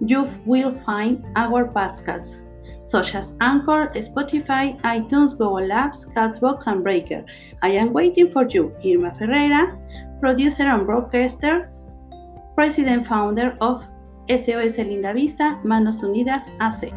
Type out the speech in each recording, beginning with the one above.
you will find our podcasts such as Anchor, Spotify, iTunes, Google Apps, Castbox, and Breaker. I am waiting for you, Irma Ferreira, producer and broadcaster, president founder of SOS Linda Vista, Manos Unidas AC.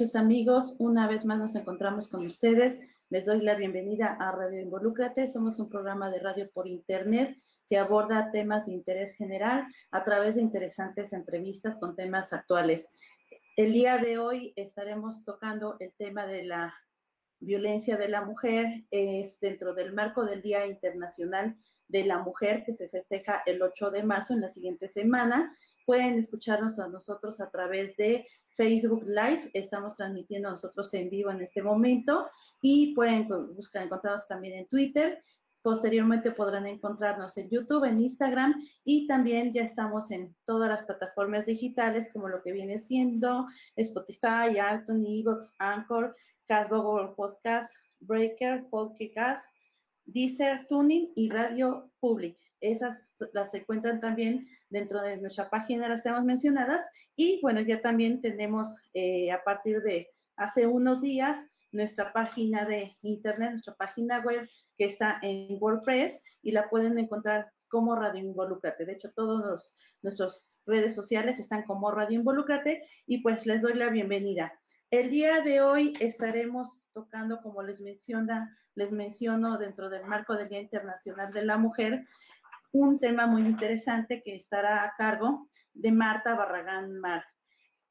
Noches amigos. Una vez más nos encontramos con ustedes. Les doy la bienvenida a Radio Involúcrate. Somos un programa de radio por internet que aborda temas de interés general a través de interesantes entrevistas con temas actuales. El día de hoy estaremos tocando el tema de la violencia de la mujer. Es dentro del marco del Día Internacional de la Mujer que se festeja el 8 de marzo en la siguiente semana. Pueden escucharnos a nosotros a través de Facebook Live. Estamos transmitiendo nosotros en vivo en este momento y pueden buscar, encontrarnos también en Twitter. Posteriormente podrán encontrarnos en YouTube, en Instagram y también ya estamos en todas las plataformas digitales como lo que viene siendo Spotify, iTunes, Evox, Anchor, Google Podcast, Breaker, Podcast, Deezer, Tuning y Radio Public. Esas las se encuentran también dentro de nuestra página, las tenemos mencionadas. Y bueno, ya también tenemos eh, a partir de hace unos días nuestra página de internet, nuestra página web que está en WordPress y la pueden encontrar como Radio Involúcrate. De hecho, todos nuestras redes sociales están como Radio Involúcrate y pues les doy la bienvenida. El día de hoy estaremos tocando, como les menciona, les menciono dentro del marco del Día Internacional de la Mujer, un tema muy interesante que estará a cargo de Marta Barragán Mar.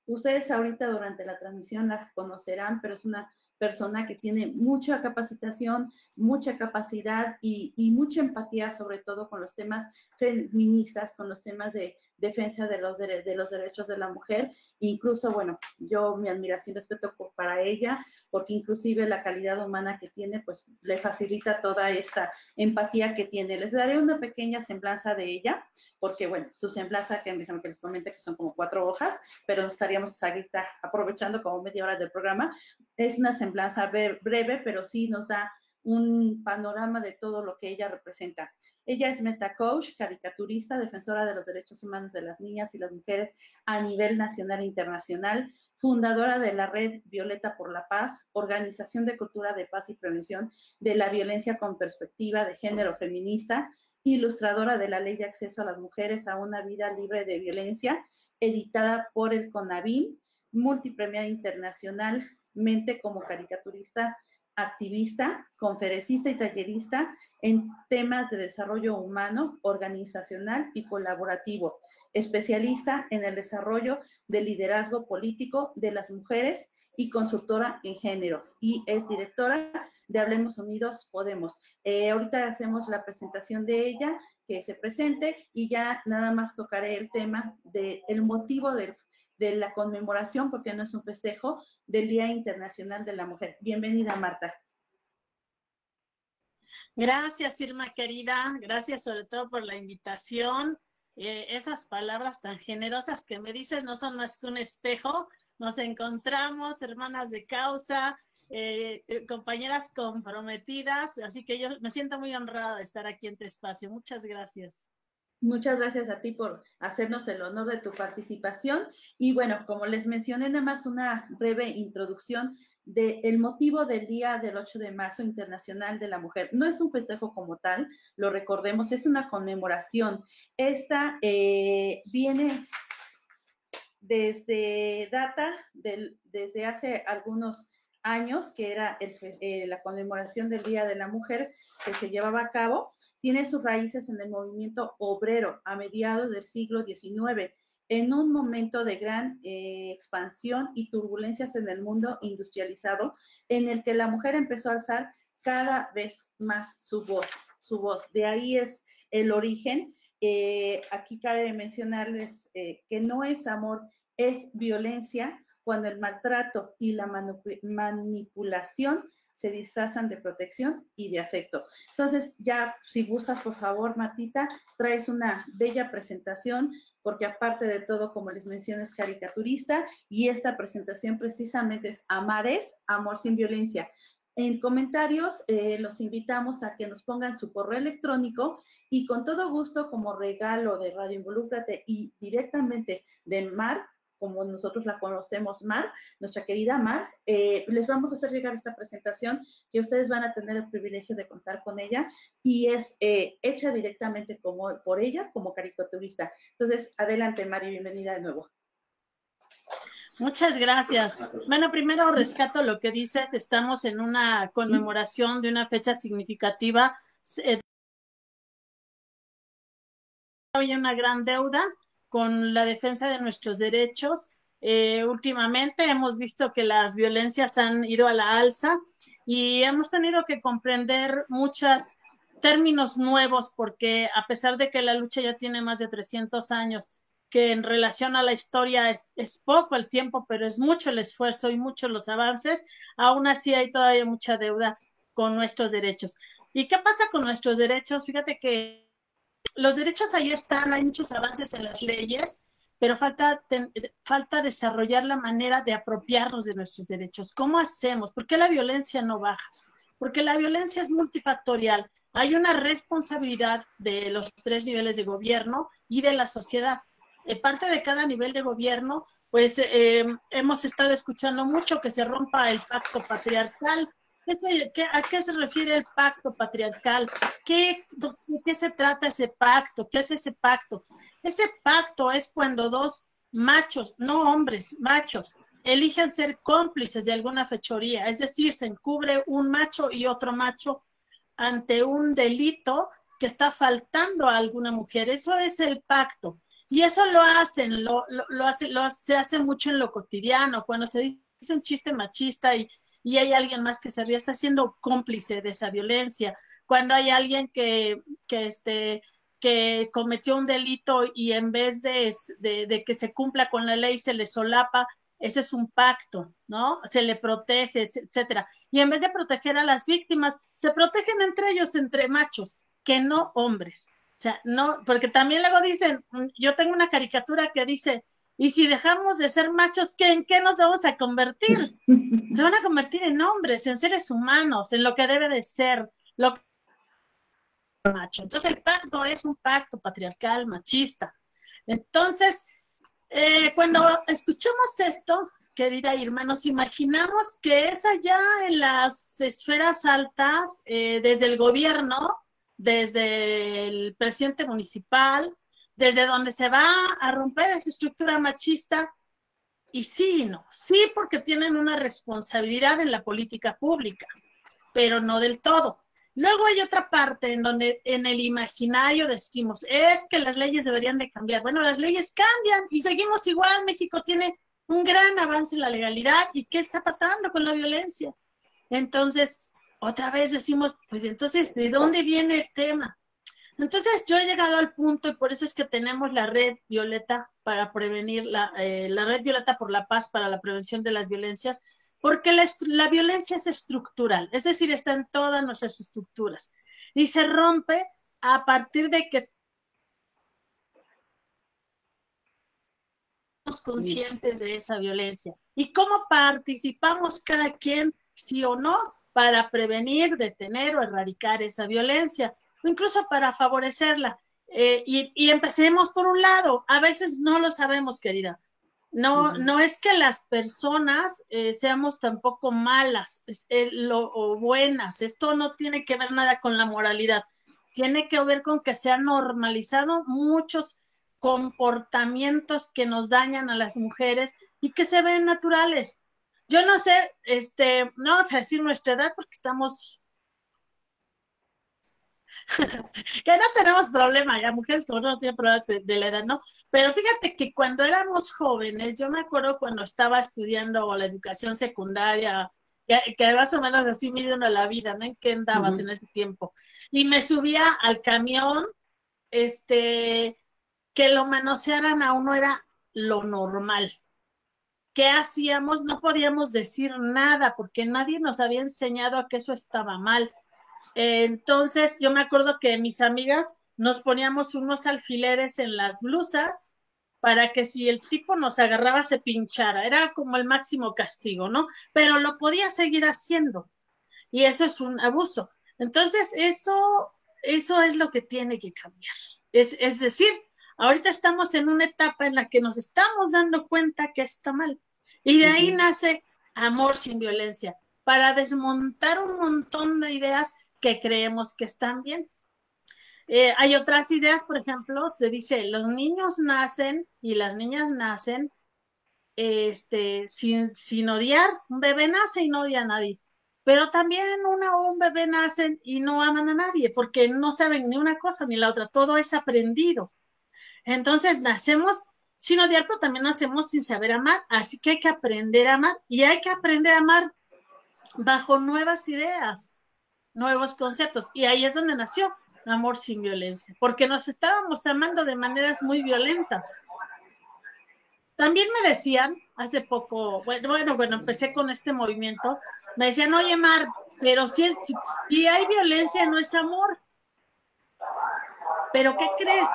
Ustedes ahorita durante la transmisión la conocerán, pero es una persona que tiene mucha capacitación, mucha capacidad y, mucha empatía, sobre todo con los temas feministas, con los temas de defensa de los, de los derechos de la mujer. Incluso, bueno, yo mi admiración y respeto para ella, porque inclusive la calidad humana que tiene, pues le facilita toda esta empatía que tiene. Les daré una pequeña semblanza de ella, porque, bueno, su semblanza, que déjame que les comente que son como cuatro hojas, pero estaríamos ahorita aprovechando como media hora del programa. Es una semblanza breve, pero sí nos da un panorama de todo lo que ella representa. Ella es metacoach, caricaturista, defensora de los derechos humanos de las niñas y las mujeres a nivel nacional e internacional, fundadora de la red Violeta por la Paz, organización de cultura de paz y prevención de la violencia con perspectiva de género feminista, ilustradora de la Ley de Acceso a las Mujeres a una Vida Libre de Violencia, editada por el CONAVIM, multipremiada internacionalmente como caricaturista activista, conferencista y tallerista en temas de desarrollo humano, organizacional y colaborativo, especialista en el desarrollo del liderazgo político de las mujeres y consultora en género y es directora de Hablemos Unidos Podemos. Eh, ahorita hacemos la presentación de ella, que se presente y ya nada más tocaré el tema del el motivo del de la conmemoración, porque no es un festejo, del Día Internacional de la Mujer. Bienvenida, Marta. Gracias, Irma querida. Gracias sobre todo por la invitación. Eh, esas palabras tan generosas que me dices no son más que un espejo. Nos encontramos, hermanas de causa, eh, eh, compañeras comprometidas, así que yo me siento muy honrada de estar aquí en tu espacio. Muchas gracias. Muchas gracias a ti por hacernos el honor de tu participación. Y bueno, como les mencioné, nada más una breve introducción del motivo del Día del 8 de Marzo Internacional de la Mujer. No es un festejo como tal, lo recordemos, es una conmemoración. Esta eh, viene desde data desde hace algunos años, que era eh, la conmemoración del Día de la Mujer que se llevaba a cabo, tiene sus raíces en el movimiento obrero a mediados del siglo XIX, en un momento de gran eh, expansión y turbulencias en el mundo industrializado, en el que la mujer empezó a alzar cada vez más su voz, su voz. De ahí es el origen. Eh, aquí cabe mencionarles que no es amor, es violencia, cuando el maltrato y la manipulación se disfrazan de protección y de afecto. Entonces, ya si gustas, por favor, Martita, traes una bella presentación, porque aparte de todo, como les mencioné, es caricaturista y esta presentación precisamente es Amares, Amor sin Violencia. En comentarios eh, los invitamos a que nos pongan su correo electrónico y con todo gusto como regalo de Radio Involúcrate y directamente de Mar, como nosotros la conocemos, Mar, nuestra querida Mar, eh, les vamos a hacer llegar esta presentación que ustedes van a tener el privilegio de contar con ella y es eh, hecha directamente como, por ella como caricaturista. Entonces, adelante, Mari, bienvenida de nuevo. Muchas gracias. Bueno, primero rescato lo que dices, estamos en una conmemoración de una fecha significativa. Eh, hay una gran deuda con la defensa de nuestros derechos. Eh, últimamente hemos visto que las violencias han ido a la alza y hemos tenido que comprender muchos términos nuevos porque a pesar de que la lucha ya tiene más de 300 años, que en relación a la historia es, es poco el tiempo, pero es mucho el esfuerzo y muchos los avances, aún así hay todavía mucha deuda con nuestros derechos. ¿Y qué pasa con nuestros derechos? Fíjate que los derechos ahí están, hay muchos avances en las leyes, pero falta, falta desarrollar la manera de apropiarnos de nuestros derechos. ¿Cómo hacemos? ¿Por qué la violencia no baja? Porque la violencia es multifactorial. Hay una responsabilidad de los tres niveles de gobierno y de la sociedad. De parte de cada nivel de gobierno, pues eh, hemos estado escuchando mucho que se rompa el pacto patriarcal, ¿A qué se refiere el pacto patriarcal? ¿Qué, ¿De qué se trata ese pacto? ¿Qué es ese pacto? Ese pacto es cuando dos machos, no hombres, machos, eligen ser cómplices de alguna fechoría, es decir, se encubre un macho y otro macho ante un delito que está faltando a alguna mujer. Eso es el pacto. Y eso lo hacen, lo, lo, hace, lo se hace mucho en lo cotidiano, cuando se dice un chiste machista y, y hay alguien más que se ríe, está siendo cómplice de esa violencia. Cuando hay alguien que, que, este, que cometió un delito y en vez de, de, que se cumpla con la ley se le solapa, ese es un pacto, ¿no? Se le protege, etcétera. Y en vez de proteger a las víctimas, se protegen entre ellos, entre machos, que no hombres. O sea, no, porque también luego dicen, yo tengo una caricatura que dice, y si dejamos de ser machos, ¿qué, ¿en qué nos vamos a convertir? Se van a convertir en hombres, en seres humanos, en lo que debe de ser, lo macho. Entonces el pacto es un pacto patriarcal, machista. Entonces, eh, cuando escuchamos esto, querida Irma, nos imaginamos que es allá en las esferas altas, eh, desde el gobierno, desde el presidente municipal, desde donde se va a romper esa estructura machista. Y sí y no, sí porque tienen una responsabilidad en la política pública, pero no del todo. Luego hay otra parte en donde en el imaginario decimos, es que las leyes deberían de cambiar. Bueno, las leyes cambian y seguimos igual. México tiene un gran avance en la legalidad. ¿Y qué está pasando con la violencia? Entonces, otra vez decimos, pues entonces, ¿de dónde viene el tema? Entonces, yo he llegado al punto y por eso es que tenemos la red violeta para prevenir, la, eh, la red violeta por la paz para la prevención de las violencias, porque la, violencia es estructural, es decir, está en todas nuestras estructuras y se rompe a partir de que somos conscientes de esa violencia. Y cómo participamos cada quien, sí o no, para prevenir, detener o erradicar esa violencia, incluso para favorecerla. Eh, y, y empecemos por un lado, a veces no lo sabemos, querida. No, no es que las personas eh, seamos tampoco malas eh, o buenas. Esto no tiene que ver nada con la moralidad. Tiene que ver con que se han normalizado muchos comportamientos que nos dañan a las mujeres y que se ven naturales. Yo no sé, este, no vamos a decir nuestra edad porque estamos que no tenemos problema, ya mujeres como no tienen problemas de, la edad, ¿no? Pero fíjate que cuando éramos jóvenes, yo me acuerdo cuando estaba estudiando la educación secundaria, que, más o menos así me a la vida, ¿no? ¿En qué andabas en ese tiempo? Y me subía al camión, este, que lo manosearan a uno era lo normal. ¿Qué hacíamos? No podíamos decir nada porque nadie nos había enseñado a que eso estaba mal entonces, yo me acuerdo que mis amigas nos poníamos unos alfileres en las blusas para que si el tipo nos agarraba se pinchara. Era como el máximo castigo, ¿no? Pero lo podía seguir haciendo. Y eso es un abuso. Entonces, eso, eso es lo que tiene que cambiar. Es, es decir, ahorita estamos en una etapa en la que nos estamos dando cuenta que está mal. Y de ahí nace amor sin violencia, para desmontar un montón de ideas que creemos que están bien. Eh, hay otras ideas, por ejemplo, se dice, los niños nacen y las niñas nacen este, sin, sin odiar. Un bebé nace y no odia a nadie. Pero también una o un bebé nacen y no aman a nadie porque no saben ni una cosa ni la otra. Todo es aprendido. Entonces nacemos sin odiar, pero también nacemos sin saber amar. Así que hay que aprender a amar y hay que aprender a amar bajo nuevas ideas nuevos conceptos. Y ahí es donde nació Amor sin violencia, porque nos estábamos amando de maneras muy violentas. También me decían, hace poco, bueno, bueno, bueno, empecé con este movimiento, me decían, oye Mar, pero si, es, si hay violencia no es amor. Pero ¿qué crees?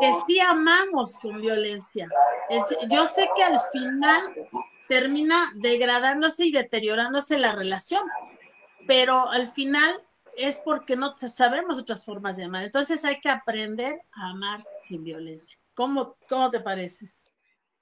Que sí amamos con violencia. yo sé que al final termina degradándose y deteriorándose la relación, pero al final es porque no sabemos otras formas de amar. Entonces hay que aprender a amar sin violencia. ¿Cómo, cómo te parece?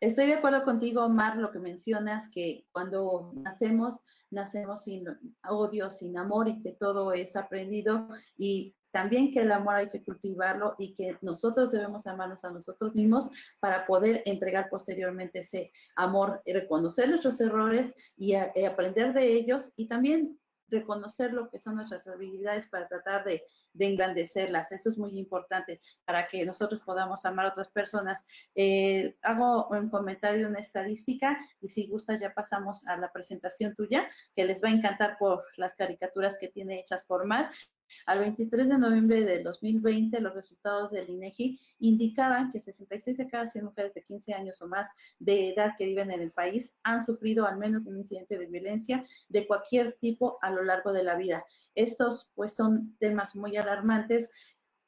Estoy de acuerdo contigo, Omar, lo que mencionas, que cuando nacemos, nacemos sin odio, sin amor y que todo es aprendido y también que el amor hay que cultivarlo y que nosotros debemos amarnos a nosotros mismos para poder entregar posteriormente ese amor, reconocer nuestros errores y, y aprender de ellos y también reconocer lo que son nuestras habilidades para tratar de, de engrandecerlas. Eso es muy importante para que nosotros podamos amar a otras personas. Eh, hago un comentario, una estadística, y si gustas ya pasamos a la presentación tuya, que les va a encantar por las caricaturas que tiene hechas por Mar. Al 23 de noviembre de 2020, los resultados del INEGI indicaban que 66 de cada 100 mujeres de 15 años o más de edad que viven en el país han sufrido al menos un incidente de violencia de cualquier tipo a lo largo de la vida. Estos pues son temas muy alarmantes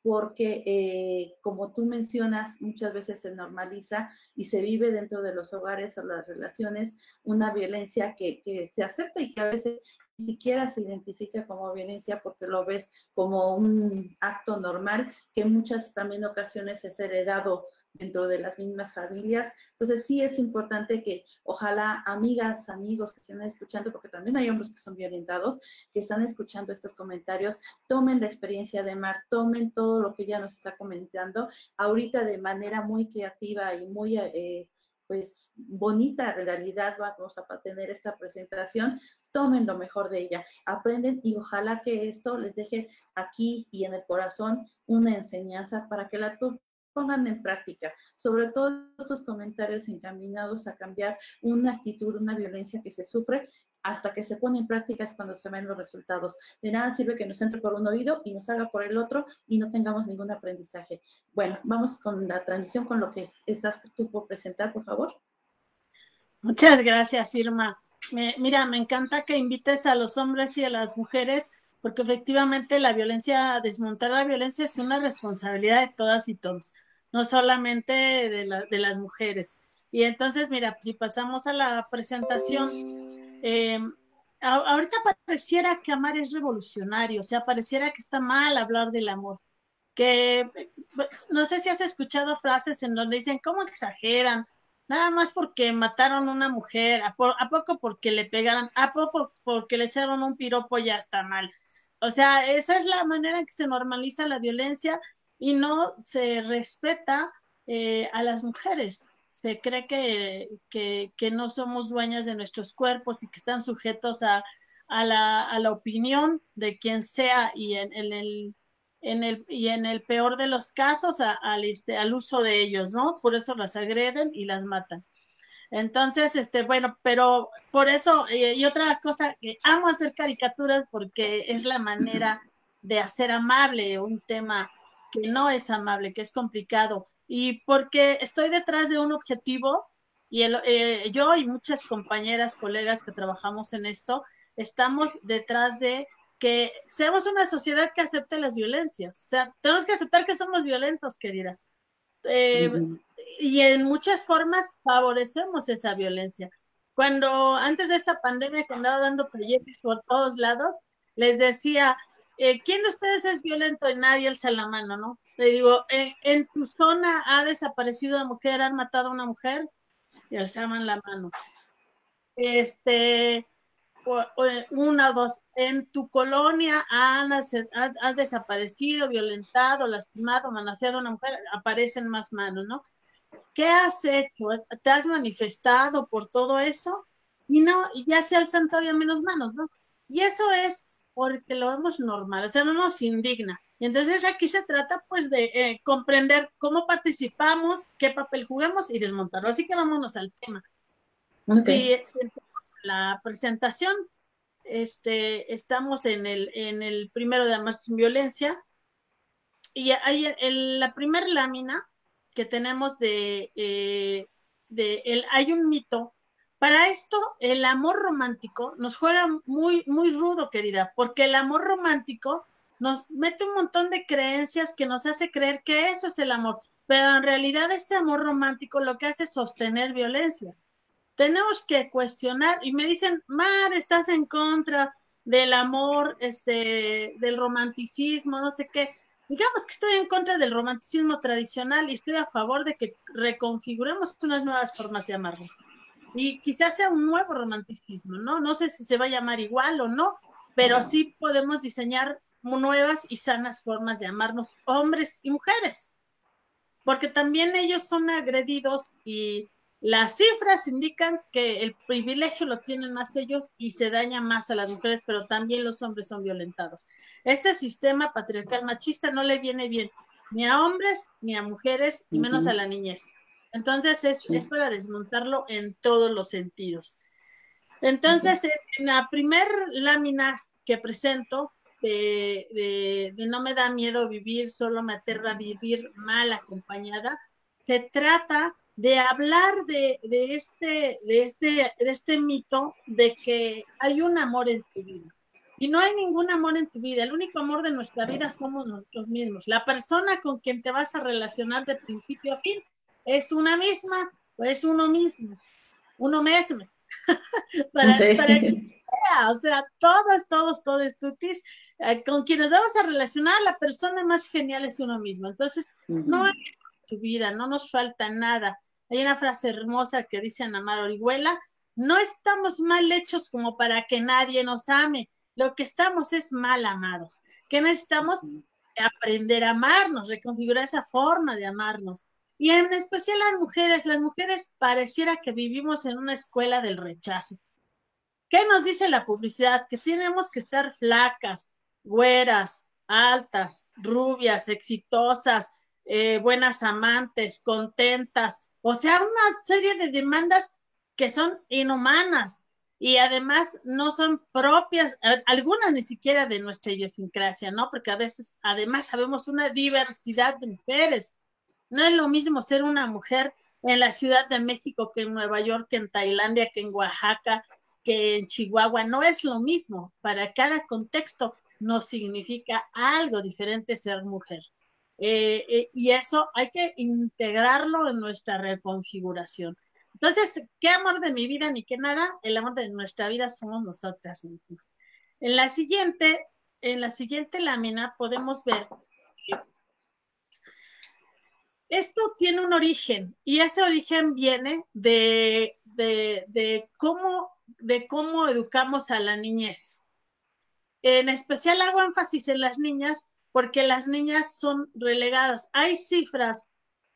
porque, eh, como tú mencionas, muchas veces se normaliza y se vive dentro de los hogares o las relaciones una violencia que, que se acepta y que a veces ni siquiera se identifica como violencia porque lo ves como un acto normal que en muchas también ocasiones es heredado dentro de las mismas familias. Entonces sí es importante que ojalá amigas, amigos que estén escuchando, porque también hay hombres que son violentados, que están escuchando estos comentarios, tomen la experiencia de Mar, tomen todo lo que ella nos está comentando ahorita de manera muy creativa y muy... Eh, pues bonita realidad vamos a tener esta presentación, tomen lo mejor de ella, aprenden y ojalá que esto les deje aquí y en el corazón una enseñanza para que la pongan en práctica, sobre todo estos comentarios encaminados a cambiar una actitud, una violencia que se sufre hasta que se pone en práctica es cuando se ven los resultados. De nada sirve que nos entre por un oído y nos salga por el otro y no tengamos ningún aprendizaje. Bueno, vamos con la transmisión, con lo que estás tú por presentar, por favor. Muchas gracias, Irma. mira, me encanta que invites a los hombres y a las mujeres porque efectivamente la violencia, desmontar la violencia es una responsabilidad de todas y todos, no solamente de, de las mujeres. Y entonces, mira, si pasamos a la presentación, eh, ahorita pareciera que amar es revolucionario, o sea, pareciera que está mal hablar del amor. Que no sé si has escuchado frases en donde dicen, ¿cómo exageran? Nada más porque mataron a una mujer, ¿a, poco porque le pegaron? ¿A poco porque le echaron un piropo ya está mal? O sea, esa es la manera en que se normaliza la violencia y no se respeta eh, a las mujeres se cree que, que, no somos dueñas de nuestros cuerpos y que están sujetos a, a, la, a la, opinión de quien sea y en, el, en el, y en el peor de los casos al, este, al uso de ellos, ¿no? Por eso las agreden y las matan. Entonces, este, bueno, pero por eso, eh, y otra cosa, que amo hacer caricaturas porque es la manera de hacer amable un tema que no es amable, que es complicado y porque estoy detrás de un objetivo y eh, yo y muchas compañeras, colegas que trabajamos en esto, estamos detrás de que seamos una sociedad que acepte las violencias. O sea, tenemos que aceptar que somos violentos, querida. Eh, y en muchas formas favorecemos esa violencia. Cuando antes de esta pandemia que andaba dando talleres por todos lados, les decía, eh, ¿quién de ustedes es violento? Y nadie alza la mano, ¿no? Le digo, ¿en, tu zona ha desaparecido una mujer, han matado a una mujer? Y alzaban la mano. Este, una, dos, en tu colonia han, desaparecido, violentado, lastimado, manoseado a una mujer, aparecen más manos, ¿no? ¿Qué has hecho? ¿Te has manifestado por todo eso? Y no, ya se alzan todavía menos manos, ¿no? Y eso es porque lo vemos normal, o sea, no nos indigna. Y entonces aquí se trata pues de eh, comprender cómo participamos, qué papel jugamos y desmontarlo. Así que vámonos al tema. Okay. la presentación, este, estamos en el, en el primero de Amar sin Violencia y hay en la primera lámina que tenemos de, eh, de el, hay un mito para esto, el amor romántico nos juega muy, muy rudo, querida, porque el amor romántico nos mete un montón de creencias que nos hace creer que eso es el amor, pero en realidad este amor romántico lo que hace es sostener violencia. Tenemos que cuestionar, y me dicen, Mar, estás en contra del amor, este, del romanticismo, no sé qué. Digamos que estoy en contra del romanticismo tradicional y estoy a favor de que reconfiguremos unas nuevas formas de amarnos y quizás sea un nuevo romanticismo, ¿no? No sé si se va a llamar igual o no, pero sí podemos diseñar nuevas y sanas formas de amarnos hombres y mujeres, porque también ellos son agredidos y las cifras indican que el privilegio lo tienen más ellos y se daña más a las mujeres, pero también los hombres son violentados. Este sistema patriarcal machista no le viene bien ni a hombres ni a mujeres y menos a la niñez. Entonces es, para desmontarlo en todos los sentidos. Entonces, en la primer lámina que presento de, No me da miedo vivir, solo me aterra vivir mal acompañada, se trata de hablar de, este, de, este, de este mito de que hay un amor en tu vida. Y no hay ningún amor en tu vida. El único amor de nuestra vida somos nosotros mismos. La persona con quien te vas a relacionar de principio a fin es una misma o es uno mismo, uno mismo. para, que o sea, todos, todos, todos, tutis, eh, con quienes vamos a relacionar, la persona más genial es uno mismo. Entonces, no hay tu vida, no nos falta nada. Hay una frase hermosa que dice Ana Mar Orihuela, no estamos mal hechos como para que nadie nos ame, lo que estamos es mal amados. ¿Qué necesitamos? Aprender a amarnos, reconfigurar esa forma de amarnos. Y en especial las mujeres, las mujeres pareciera que vivimos en una escuela del rechazo. ¿Qué nos dice la publicidad? Que tenemos que estar flacas, güeras, altas, rubias, exitosas, eh, buenas amantes, contentas, o sea, una serie de demandas que son inhumanas y además no son propias, algunas ni siquiera de nuestra idiosincrasia, ¿no? Porque a veces además sabemos una diversidad de mujeres. No es lo mismo ser una mujer en la Ciudad de México que en Nueva York, que en Tailandia, que en Oaxaca, que en Chihuahua. No es lo mismo. Para cada contexto no significa algo diferente ser mujer. Eh, eh, y eso hay que integrarlo en nuestra reconfiguración. Entonces, ¿qué amor de mi vida ni qué nada? El amor de nuestra vida somos nosotras En la siguiente, en la siguiente lámina podemos ver esto tiene un origen y ese origen viene de, de, de, cómo, de cómo educamos a la niñez. En especial hago énfasis en las niñas porque las niñas son relegadas. Hay cifras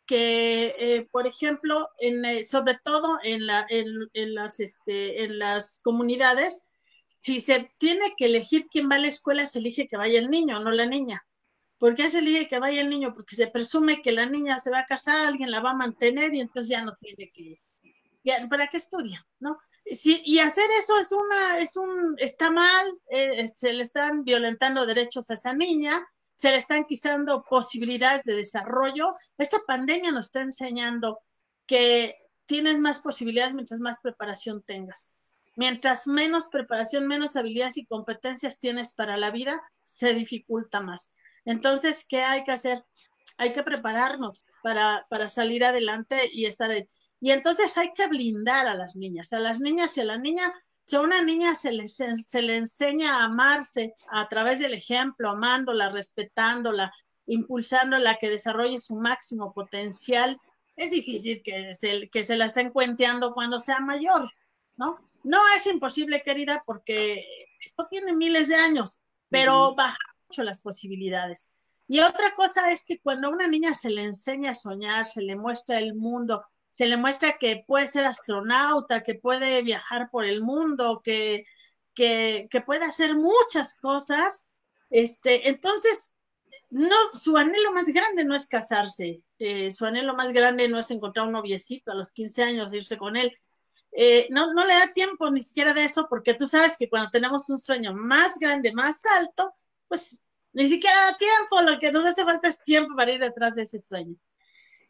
que, eh, por ejemplo, en, eh, sobre todo en, la, en, en, las, este, en las comunidades, si se tiene que elegir quién va a la escuela, se elige que vaya el niño, no la niña. ¿Por qué se elige que vaya el niño? Porque se presume que la niña se va a casar, alguien la va a mantener y entonces ya no tiene que, ya, ¿para qué estudia? ¿No? y hacer eso es una, es un, está mal, eh, se le están violentando derechos a esa niña, se le están quitando posibilidades de desarrollo. Esta pandemia nos está enseñando que tienes más posibilidades mientras más preparación tengas. Mientras menos preparación, menos habilidades y competencias tienes para la vida, se dificulta más. Entonces, ¿qué hay que hacer? Hay que prepararnos para, para salir adelante y estar ahí. Y entonces hay que blindar a las niñas. A las niñas y a la niña si a una niña se le, se le enseña a amarse a través del ejemplo, amándola, respetándola, impulsándola a que desarrolle su máximo potencial, es difícil que se, que se la estén cuenteando cuando sea mayor, ¿no? No es imposible, querida, porque esto tiene miles de años, pero mucho las posibilidades. Y otra cosa es que cuando a una niña se le enseña a soñar, se le muestra el mundo, se le muestra que puede ser astronauta, que puede viajar por el mundo, que, que, puede hacer muchas cosas. Este, entonces, no, su anhelo más grande no es casarse, eh, su anhelo más grande no es encontrar un noviecito a los 15 años e irse con él. Eh, no, no le da tiempo ni siquiera de eso, porque tú sabes que cuando tenemos un sueño más grande, más alto, pues ni siquiera da tiempo, lo que nos hace falta es tiempo para ir detrás de ese sueño.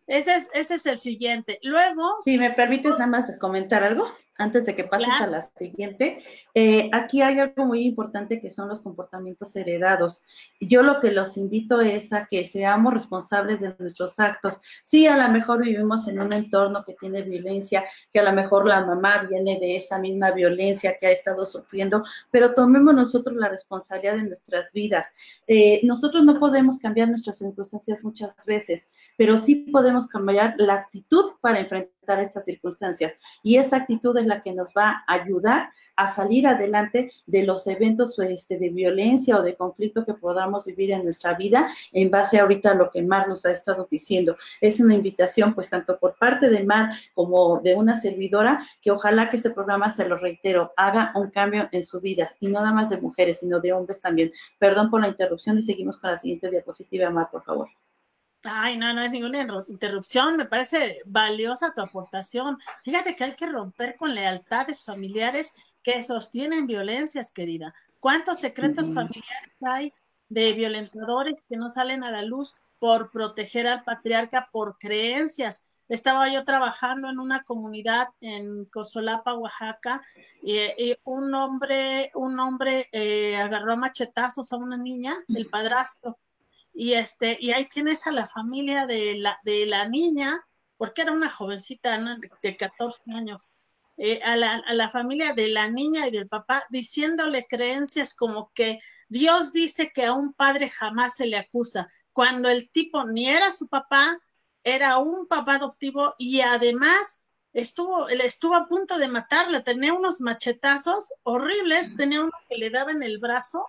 Ese es, ese es el siguiente. Luego. Si me permites nada más comentar algo antes de que pases a la siguiente, eh, aquí hay algo muy importante que son los comportamientos heredados. Yo lo que los invito es a que seamos responsables de nuestros actos. Sí, a lo mejor vivimos en un entorno que tiene violencia, que a lo mejor la mamá viene de esa misma violencia que ha estado sufriendo, pero tomemos nosotros la responsabilidad de nuestras vidas. Eh, nosotros no podemos cambiar nuestras circunstancias muchas veces, pero sí podemos cambiar la actitud para enfrentar estas circunstancias. Y esa actitud es la que nos va a ayudar a salir adelante de los eventos este, de violencia o de conflicto que podamos vivir en nuestra vida en base ahorita a lo que Mar nos ha estado diciendo. Es una invitación, pues, tanto por parte de Mar como de una servidora, que ojalá que este programa, se lo reitero, haga un cambio en su vida y no nada más de mujeres, sino de hombres también. Perdón por la interrupción y seguimos con la siguiente diapositiva, Mar, por favor. Ay, no, no es ninguna interrupción, me parece valiosa tu aportación. Fíjate que hay que romper con lealtades familiares que sostienen violencias, querida. ¿Cuántos secretos familiares hay de violentadores que no salen a la luz por proteger al patriarca por creencias? Estaba yo trabajando en una comunidad en Cosolapa, Oaxaca, y, un hombre, un hombre eh, agarró machetazos a una niña, el padrastro, y este, y ahí tienes a la familia de la, de la niña, porque era una jovencita de 14 años, eh, a, la, a la familia de la niña y del papá, diciéndole creencias como que Dios dice que a un padre jamás se le acusa, cuando el tipo ni era su papá, era un papá adoptivo y además estuvo, estuvo a punto de matarla, tenía unos machetazos horribles, tenía uno que le daba en el brazo,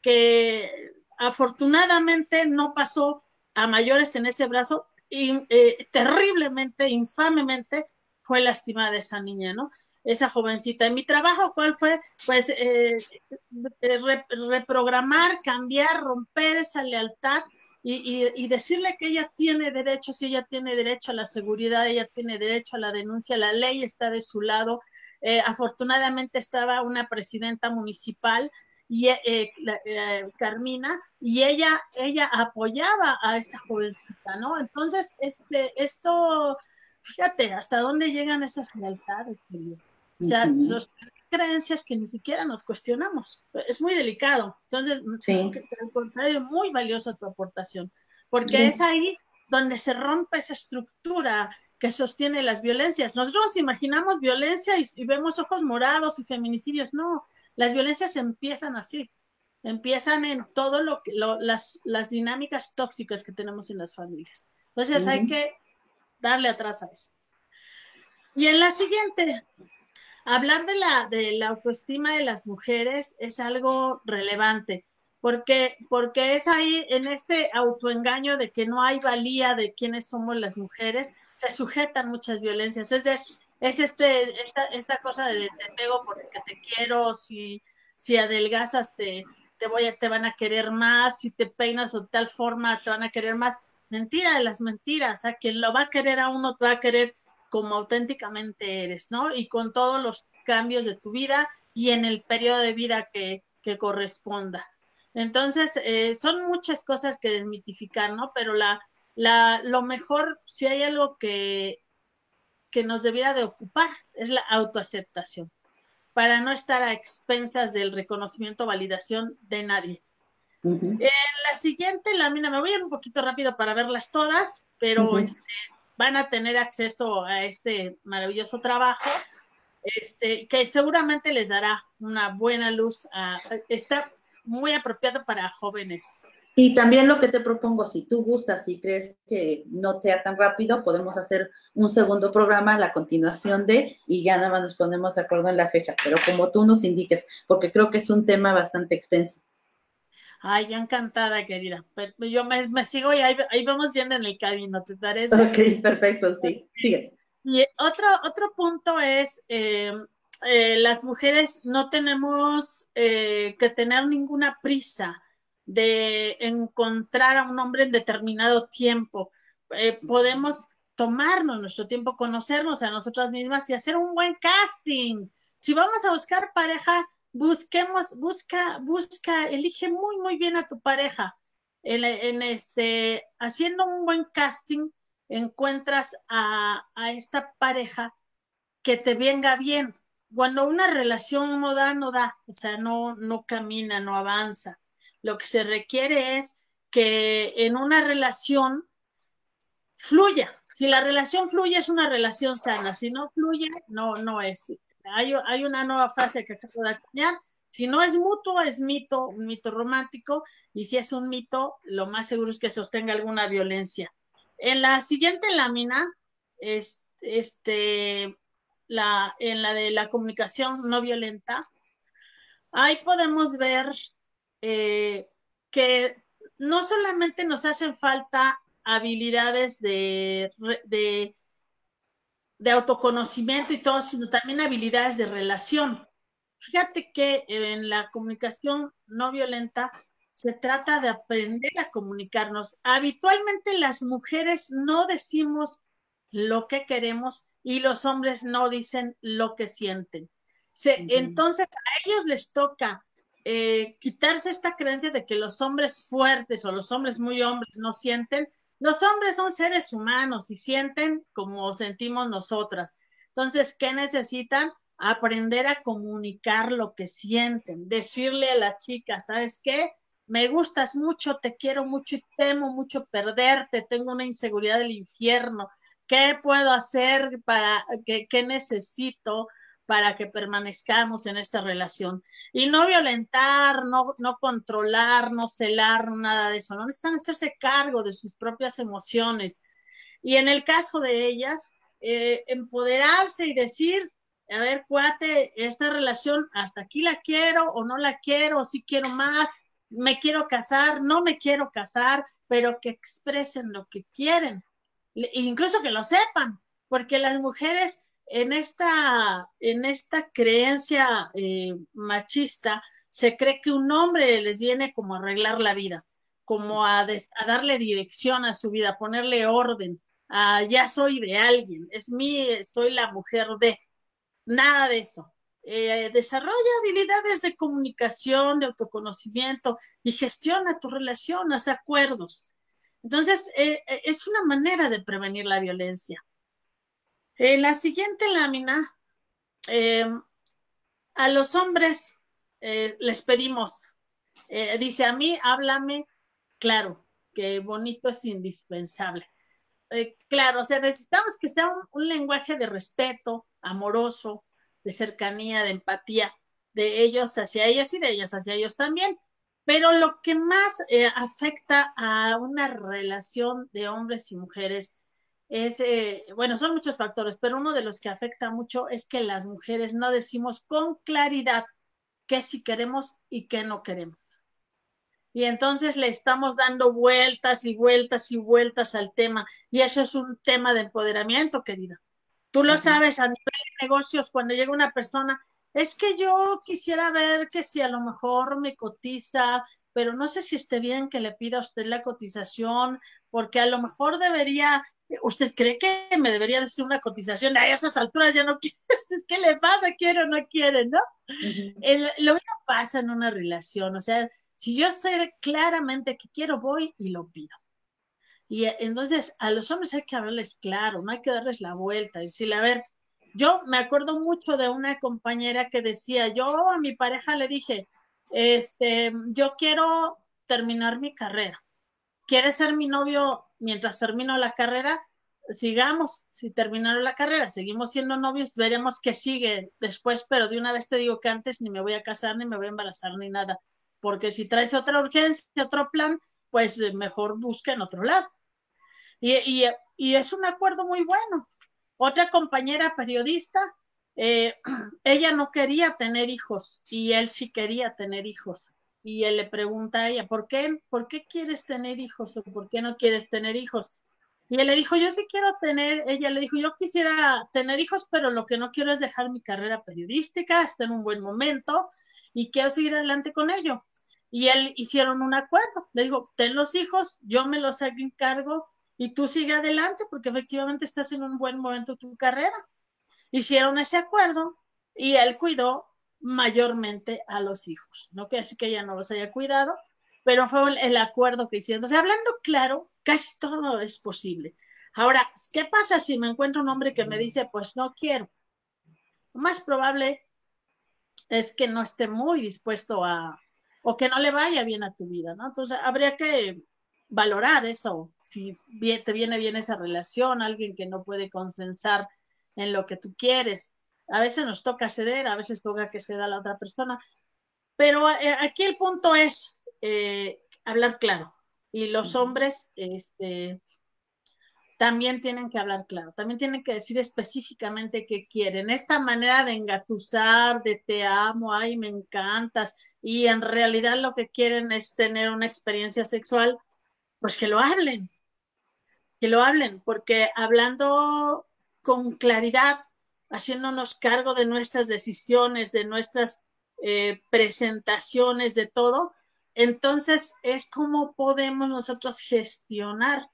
que afortunadamente no pasó a mayores en ese brazo, y eh, terriblemente, infamemente, fue lastimada esa niña, ¿no? Esa jovencita. Y mi trabajo, ¿cuál fue? Pues eh, reprogramar, cambiar, romper esa lealtad y, decirle que ella tiene derechos, y ella tiene derecho a la seguridad, ella tiene derecho a la denuncia, la ley está de su lado. Eh, afortunadamente estaba una presidenta municipal y eh, eh, Carmina y ella ella apoyaba a esta jovencita, ¿no? Entonces este esto fíjate hasta dónde llegan esas lealtades, o sea, creencias que ni siquiera nos cuestionamos. Es muy delicado. Entonces, sí. al contrario, muy valiosa tu aportación, porque es ahí donde se rompe esa estructura que sostiene las violencias. Nosotros imaginamos violencia y, vemos ojos morados y feminicidios. No, las violencias empiezan así. Empiezan en todo lo que las, las dinámicas tóxicas que tenemos en las familias. Entonces hay que darle atrás a eso. Y en la siguiente, hablar de la, de la autoestima de las mujeres es algo relevante, porque, porque es ahí en este autoengaño de que no hay valía de quiénes somos las mujeres, se sujetan muchas violencias. Es, es, este, esta, esta cosa de te pego porque te quiero, si, si adelgazas te, te, voy a, te van a querer más, si te peinas de tal forma te van a querer más. Mentira de las mentiras, a quien lo va a querer a uno te va a querer como auténticamente eres, ¿no? Y con todos los cambios de tu vida y en el periodo de vida que, corresponda. Entonces, eh, son muchas cosas que desmitificar, ¿no? Pero la, la, lo mejor, si hay algo que, que nos debiera de ocupar, es la autoaceptación, para no estar a expensas del reconocimiento o validación de nadie. En la siguiente lámina, me voy a ir un poquito rápido para verlas todas, pero este, van a tener acceso a este maravilloso trabajo, este, que seguramente les dará una buena luz. está muy apropiado para jóvenes. Y también lo que te propongo, si tú gustas, si crees que no sea tan rápido, podemos hacer un segundo programa a la continuación de, y ya nada más nos ponemos de acuerdo en la fecha, pero como tú nos indiques, porque creo que es un tema bastante extenso. Ay, ya encantada, querida. Yo me, sigo y ahí, vamos viendo en el camino, ¿te parece? Ok, perfecto, sí. Sigue. Y otro, otro punto es, eh, eh, las mujeres no tenemos eh, que tener ninguna prisa de encontrar a un hombre en determinado tiempo. podemos tomarnos nuestro tiempo, conocernos a nosotras mismas y hacer un buen casting. Si vamos a buscar pareja, busquemos, busca, busca, elige muy, muy bien a tu pareja. En, este, haciendo un buen casting, encuentras a, a, esta pareja que te venga bien. Cuando una relación no da, no da, o sea, no, no camina, no avanza. Lo que se requiere es que en una relación fluya. Si la relación fluye, es una relación sana. Si no fluye, no, no es hay, una nueva frase que acabo de acuñar. Si no es mutuo, es mito, un mito romántico, y si es un mito, lo más seguro es que sostenga alguna violencia. En la siguiente lámina, es, este, la, en la de la comunicación no violenta, ahí podemos ver eh, que no solamente nos hacen falta habilidades de, de de autoconocimiento y todo, sino también habilidades de relación. Fíjate que en la comunicación no violenta se trata de aprender a comunicarnos. Habitualmente las mujeres no decimos lo que queremos y los hombres no dicen lo que sienten. Entonces a ellos les toca eh, quitarse esta creencia de que los hombres fuertes o los hombres muy hombres no sienten los hombres son seres humanos y sienten como sentimos nosotras. Entonces, ¿qué necesitan? Aprender a comunicar lo que sienten, decirle a la chica, ¿sabes qué? Me gustas mucho, te quiero mucho y temo mucho perderte, tengo una inseguridad del infierno. ¿Qué puedo hacer para, qué, qué necesito para que permanezcamos en esta relación. Y no violentar, no, no controlar, no celar, nada de eso. No necesitan hacerse cargo de sus propias emociones. Y en el caso de ellas, eh, empoderarse y decir, a ver, cuate, esta relación hasta aquí la quiero o no la quiero, o si quiero más, me quiero casar, no me quiero casar, pero que expresen lo que quieren, incluso que lo sepan, porque las mujeres en esta, en esta creencia eh, machista se cree que un hombre les viene como a arreglar la vida, como a, a darle dirección a su vida, a ponerle orden, a ya soy de alguien, es mi, soy la mujer de, nada de eso. Eh, desarrolla habilidades de comunicación, de autoconocimiento y gestiona tu relación, haz acuerdos. Entonces, eh, eh, es una manera de prevenir la violencia. En la siguiente lámina, a los hombres les pedimos, dice a mí, háblame claro, que bonito es indispensable. claro, o sea, necesitamos que sea un lenguaje de respeto, amoroso, de cercanía, de empatía de ellos hacia ellas y de ellas hacia ellos también. Pero lo que más eh, afecta a una relación de hombres y mujeres es, eh, bueno, son muchos factores, pero uno de los que afecta mucho es que las mujeres no decimos con claridad qué sí queremos y qué no queremos. Y entonces le estamos dando vueltas y vueltas y vueltas al tema. Y eso es un tema de empoderamiento, querida. Tú lo sabes a nivel de negocios, cuando llega una persona, es que yo quisiera ver que si a lo mejor me cotiza, pero no sé si esté bien que le pida a usted la cotización, porque a lo mejor debería, ¿usted cree que me debería decir una cotización? A esas alturas ya no quieres, es que le pasa, quiere o no quiere, ¿no? lo mismo pasa en una relación, o sea, si yo sé claramente que quiero, voy y lo pido. Y eh, entonces a los hombres hay que hablarles claro, no hay que darles la vuelta, decirle, a ver, yo me acuerdo mucho de una compañera que decía, yo a mi pareja le dije, este, yo quiero terminar mi carrera. ¿Quieres ser mi novio mientras termino la carrera? Sigamos, si terminaron la carrera, seguimos siendo novios, veremos qué sigue después, pero de una vez te digo que antes ni me voy a casar, ni me voy a embarazar, ni nada, porque si traes otra urgencia, otro plan, pues eh, mejor busca en otro lado. Y, es un acuerdo muy bueno. Otra compañera periodista, eh, ella no quería tener hijos y él sí quería tener hijos. Y él le pregunta a ella, ¿por qué, ¿por qué quieres tener hijos o por qué no quieres tener hijos? Y él le dijo, yo sí quiero tener, ella le dijo, yo quisiera tener hijos, pero lo que no quiero es dejar mi carrera periodística, está en un buen momento y quiero seguir adelante con ello y él hicieron un acuerdo. Le dijo, ten los hijos, yo me los hago en cargo y tú sigue adelante porque efectivamente estás en un buen momento tu carrera. Hicieron ese acuerdo y él cuidó mayormente a los hijos. No que así que ella no los haya cuidado, pero fue el acuerdo que hicieron. Entonces, hablando claro, casi todo es posible. Ahora, ¿qué pasa si me encuentro un hombre que me dice, pues no quiero? Lo más probable es que no esté muy dispuesto a, o que no le vaya bien a tu vida, ¿no? Entonces habría que valorar eso, si te viene bien esa relación, alguien que no puede consensar en lo que tú quieres. A veces nos toca ceder, a veces toca que ceda a la otra persona, pero eh, aquí el punto es eh, hablar claro. Y los hombres, este, también tienen que hablar claro, también tienen que decir específicamente qué quieren. Esta manera de engatusar, de te amo, ay, me encantas, y en realidad lo que quieren es tener una experiencia sexual, pues que lo hablen, que lo hablen, porque hablando con claridad, haciéndonos cargo de nuestras decisiones, de nuestras eh, presentaciones, de todo, entonces es como podemos nosotros gestionar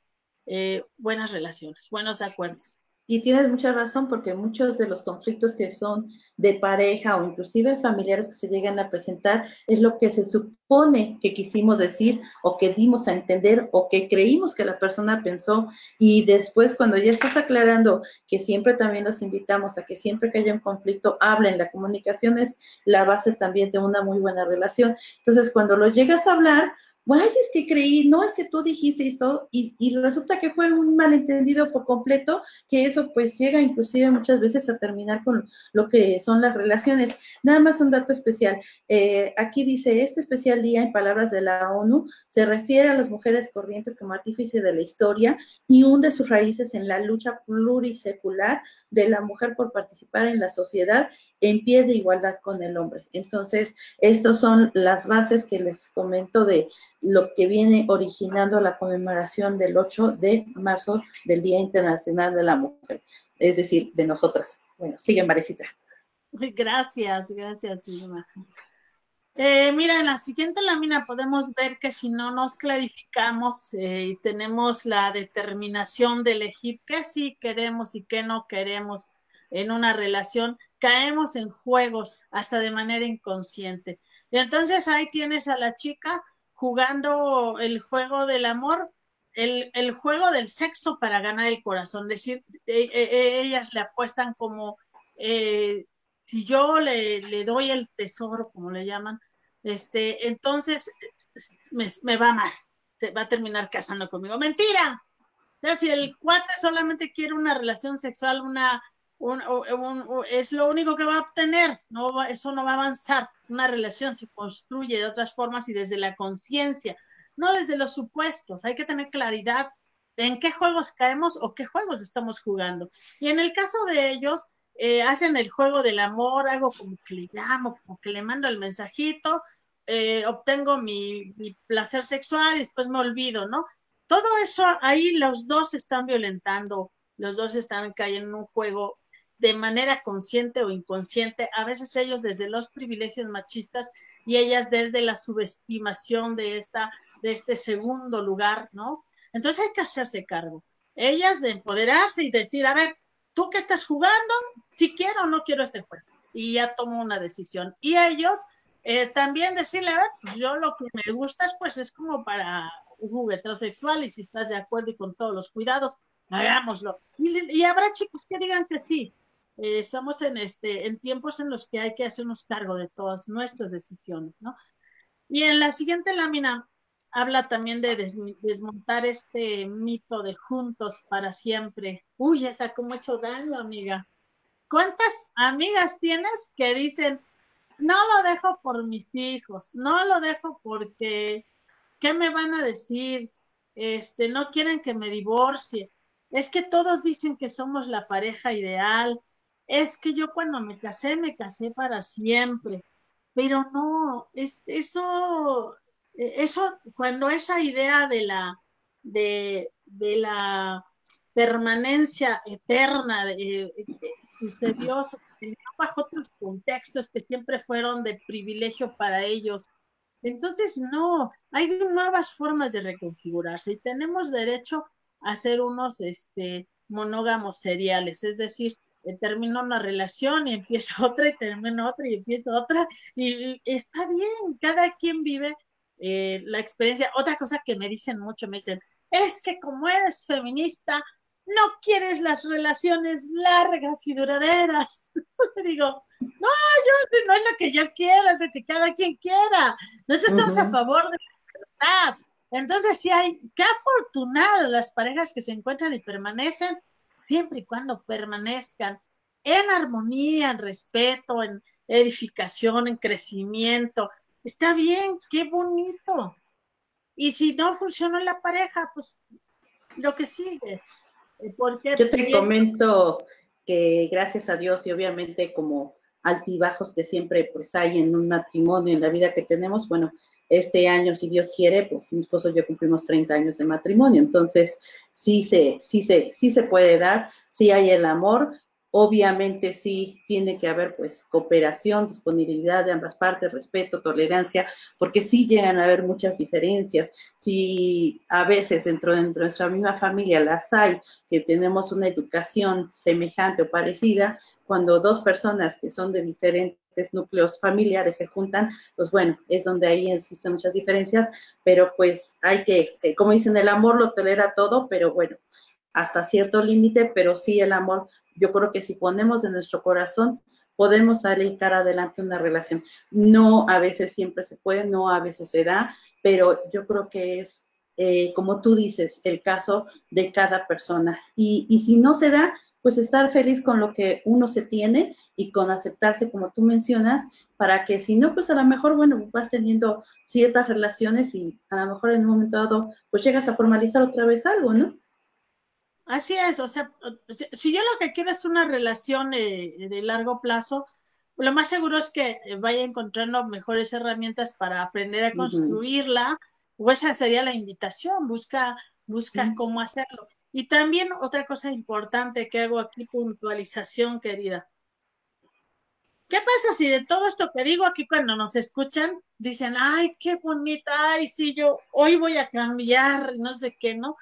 eh, buenas relaciones, buenos acuerdos. Y tienes mucha razón porque muchos de los conflictos que son de pareja o inclusive familiares que se llegan a presentar es lo que se supone que quisimos decir o que dimos a entender o que creímos que la persona pensó y después cuando ya estás aclarando que siempre también los invitamos a que siempre que haya un conflicto hablen, la comunicación es la base también de una muy buena relación. Entonces cuando lo llegas a hablar, guay, es que creí, no es que tú dijiste esto, y, y resulta que fue un malentendido por completo, que eso pues llega inclusive muchas veces a terminar con lo que son las relaciones. Nada más un dato especial. Eh, aquí dice, este especial día, en palabras de la ONU, se refiere a las mujeres corrientes como artífice de la historia y hunde sus raíces en la lucha plurisecular de la mujer por participar en la sociedad en pie de igualdad con el hombre. Entonces, estas son las bases que les comento de lo que viene originando la conmemoración del 8 de marzo del Día Internacional de la Mujer, es decir, de nosotras. Bueno, sigue Marecita. Gracias, gracias, Irma. Eh, mira, en la siguiente lámina podemos ver que si no nos clarificamos eh, y tenemos la determinación de elegir qué sí queremos y qué no queremos en una relación, caemos en juegos hasta de manera inconsciente. Y entonces ahí tienes a la chica jugando el juego del amor, el, el juego del sexo para ganar el corazón. Decir, e, e, e, ellas le apuestan como eh, si yo le, le, doy el tesoro, como le llaman, este, entonces me, va mal, va a terminar casando conmigo. Mentira. Si el cuate solamente quiere una relación sexual, una es lo único que va a obtener, no eso no va a avanzar. Una relación se construye de otras formas y desde la conciencia, no desde los supuestos. Hay que tener claridad en qué juegos caemos o qué juegos estamos jugando. Y en el caso de ellos, eh, hacen el juego del amor, algo como que le llamo, como que le mando el mensajito, eh, obtengo mi, mi placer sexual y después me olvido, ¿no? Todo eso ahí los dos están violentando, los dos están cayendo en un juego de manera consciente o inconsciente, a veces ellos desde los privilegios machistas y ellas desde la subestimación de, esta, de este segundo lugar, ¿no? Entonces hay que hacerse cargo. Ellas de empoderarse y decir, a ver, ¿tú qué estás jugando? Si quiero o no quiero este juego. Y ya tomo una decisión. Y ellos eh, también decirle, a ver, pues yo lo que me gusta pues es como para un juguete sexual y si estás de acuerdo y con todos los cuidados, hagámoslo. Y habrá chicos que digan que sí, eh, estamos en, este, en tiempos en los que hay que hacernos cargo de todas nuestras decisiones, ¿no? Y en la siguiente lámina habla también de desmontar este mito de juntos para siempre. Uy, esa como hecho daño, amiga. ¿Cuántas amigas tienes que dicen, no lo dejo por mis hijos, no lo dejo porque, ¿qué me van a decir? Este, no quieren que me divorcie. Es que todos dicen que somos la pareja ideal, es que yo cuando me casé, me casé para siempre, pero no, es, eso, eso, cuando esa idea de la, de, la permanencia eterna de, sucedió, bajo otros contextos que siempre fueron de privilegio para ellos. Entonces, no, hay nuevas formas de reconfigurarse y tenemos derecho a ser unos este, monógamos seriales, es decir, eh, termino una relación y empiezo otra y termino otra y empiezo otra y, está bien, cada quien vive eh, la experiencia. Otra cosa que me dicen mucho, me dicen, es que como eres feminista, no quieres las relaciones largas y duraderas. digo, no, yo no es lo que yo quiera, es lo que cada quien quiera. Nosotros estamos a favor de la libertad. Entonces, sí hay, qué afortunadas las parejas que se encuentran y permanecen siempre y cuando permanezcan en armonía, en respeto, en edificación, en crecimiento. Está bien, qué bonito. Y si no funciona la pareja, pues lo que sigue. Porque Yo te comento que gracias a Dios y obviamente como altibajos que siempre pues hay en un matrimonio, en la vida que tenemos, bueno, este año, si Dios quiere, pues mi esposo y yo cumplimos 30 años de matrimonio, entonces sí se, sí se, sí se puede dar, sí hay el amor, obviamente sí tiene que haber pues cooperación, disponibilidad de ambas partes, respeto, tolerancia, porque sí llegan a haber muchas diferencias. Si a veces dentro, dentro de nuestra misma familia las hay, que tenemos una educación semejante o parecida, cuando dos personas que son de diferentes núcleos familiares se juntan, pues bueno, es donde ahí existen muchas diferencias, pero pues hay que, eh, como dicen, el amor lo tolera todo, pero bueno, hasta cierto límite, pero sí el amor, yo creo que si ponemos en nuestro corazón, podemos salir cara adelante una relación. No a veces siempre se puede, no a veces se da, pero yo creo que es, eh, como tú dices, el caso de cada persona. Y, y si no se da, pues estar feliz con lo que uno se tiene y con aceptarse, como tú mencionas, para que si no, pues a lo mejor, bueno, vas teniendo ciertas relaciones y a lo mejor en un momento dado, pues llegas a formalizar otra vez algo, ¿no? Así es, o sea, si yo lo que quiero es una relación eh, de largo plazo, lo más seguro es que vaya encontrando mejores herramientas para aprender a construirla, o esa sería la invitación, busca, busca cómo hacerlo. Y también otra cosa importante que hago aquí, puntualización, querida. ¿Qué pasa si de todo esto que digo aquí cuando nos escuchan dicen, ay, qué bonita, ay, sí, yo hoy voy a cambiar, no sé qué, ¿no?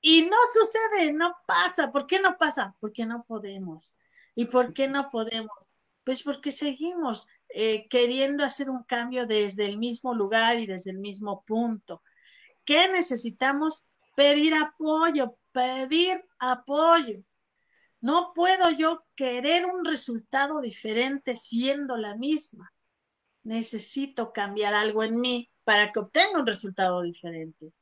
Y no sucede, no pasa. ¿Por qué no pasa? Porque no podemos. ¿Y por qué no podemos? Pues porque seguimos eh, queriendo hacer un cambio desde el mismo lugar y desde el mismo punto. ¿Qué necesitamos? Pedir apoyo, pedir apoyo. No puedo yo querer un resultado diferente siendo la misma. Necesito cambiar algo en mí para que obtenga un resultado diferente.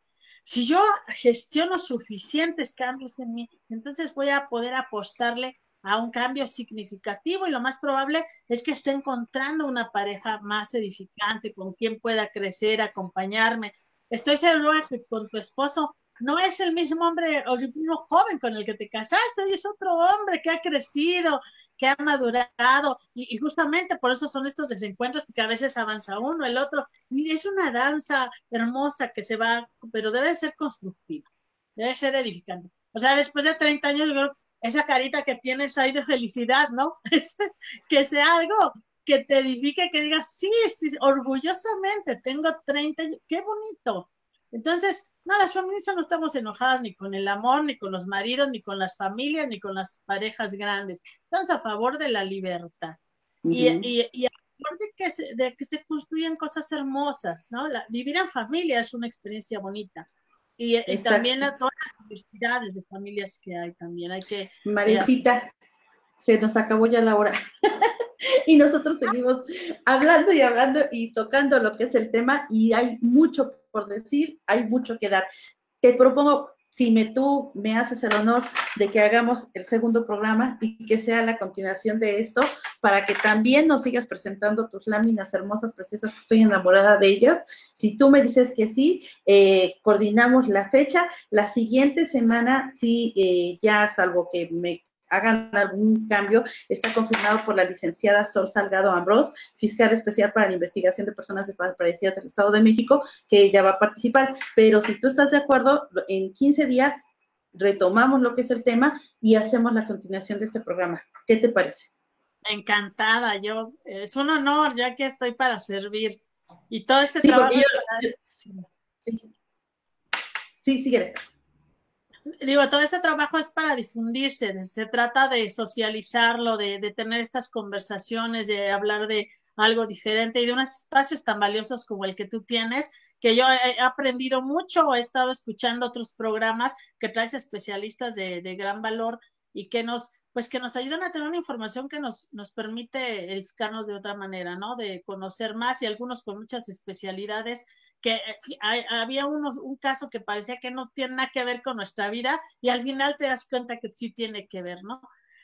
Si yo gestiono suficientes cambios en mí, entonces voy a poder apostarle a un cambio significativo y lo más probable es que esté encontrando una pareja más edificante con quien pueda crecer, acompañarme. Estoy segura que con tu esposo no es el mismo hombre o el mismo joven con el que te casaste, es otro hombre que ha crecido, que ha madurado, y, justamente por eso son estos desencuentros, porque a veces avanza uno, el otro, y es una danza hermosa que se va, pero debe ser constructiva, debe ser edificante. O sea, después de 30 años, esa carita que tienes ahí de felicidad, ¿no? que sea algo que te edifique, que digas, sí, sí, orgullosamente, tengo 30 años, qué bonito. Entonces, no, las feministas no estamos enojadas ni con el amor, ni con los maridos, ni con las familias, ni con las parejas grandes. Estamos a favor de la libertad. y, y, a favor de que, se, de que se construyan cosas hermosas, ¿no? La, vivir en familia es una experiencia bonita. Y, también a todas las diversidades de familias que hay también. Hay que... Marecita, se nos acabó ya la hora. y nosotros seguimos hablando y hablando y tocando lo que es el tema y hay mucho por decir, hay mucho que dar. Te propongo, si me, tú me haces el honor de que hagamos el segundo programa y que sea la continuación de esto, para que también nos sigas presentando tus láminas hermosas, preciosas, estoy enamorada de ellas. Si tú me dices que sí, eh, coordinamos la fecha. La siguiente semana, sí, eh, ya salvo que me hagan algún cambio, está confirmado por la licenciada Sol Salgado Ambrós, fiscal especial para la investigación de personas desaparecidas del Estado de México, que ella va a participar. Pero si tú estás de acuerdo, en 15 días retomamos lo que es el tema y hacemos la continuación de este programa. ¿Qué te parece? Encantada, yo, es un honor, ya que estoy para servir. Y todo este trabajo... sí, sí, sí, sí, digo, todo este trabajo es para difundirse, se trata de socializarlo, de, de, tener estas conversaciones, de hablar de algo diferente y de unos espacios tan valiosos como el que tú tienes, que yo he aprendido mucho, he estado escuchando otros programas que traes especialistas de, de gran valor y que nos, pues que nos ayudan a tener una información que nos, nos permite edificarnos de otra manera, ¿no? De conocer más y algunos con muchas especialidades que eh, había unos, un caso que parecía que no tiene nada que ver con nuestra vida y al final te das cuenta que sí tiene que ver, ¿no?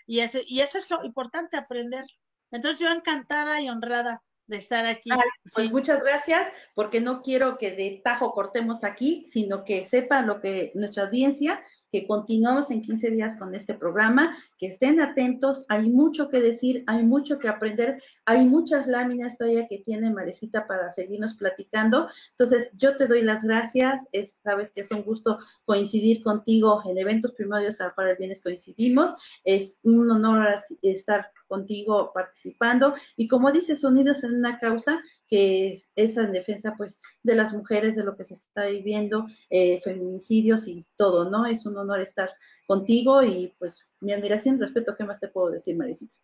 Y eso, y eso es lo importante, aprender. Entonces yo encantada y honrada de estar aquí. pues muchas gracias, porque no quiero que de tajo cortemos aquí, sino que sepa lo que nuestra audiencia que continuamos en 15 días con este programa, que estén atentos, hay mucho que decir, hay mucho que aprender, hay muchas láminas todavía que tiene Marecita para seguirnos platicando. Entonces, yo te doy las gracias, es, sabes que es un gusto coincidir contigo en eventos primarios para el bienes coincidimos, es un honor estar contigo participando y como dices, unidos en una causa que es en defensa pues de las mujeres, de lo que se está viviendo, eh, feminicidios y todo, ¿no? Es un honor estar contigo y pues mi admiración, respeto, ¿qué más te puedo decir, Marisita?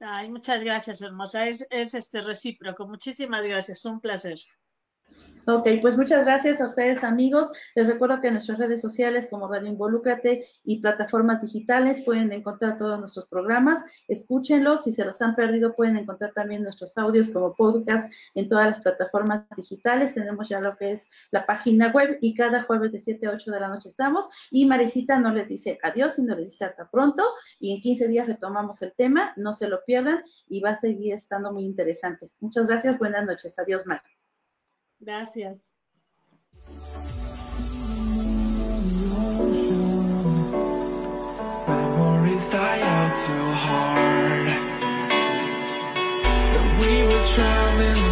Ay, muchas gracias, hermosa. Es, es este recíproco. Muchísimas gracias. Un placer. Ok, pues muchas gracias a ustedes amigos. Les recuerdo que en nuestras redes sociales como Radio Involúcrate y plataformas digitales pueden encontrar todos nuestros programas. Escúchenlos. Si se los han perdido pueden encontrar también nuestros audios como podcast en todas las plataformas digitales. Tenemos ya lo que es la página web y cada jueves de 7 a 8 de la noche estamos. Y Marisita no les dice adiós, sino les dice hasta pronto. Y en 15 días retomamos el tema. No se lo pierdan y va a seguir estando muy interesante. Muchas gracias. Buenas noches. Adiós, Mar. Gracias. traveling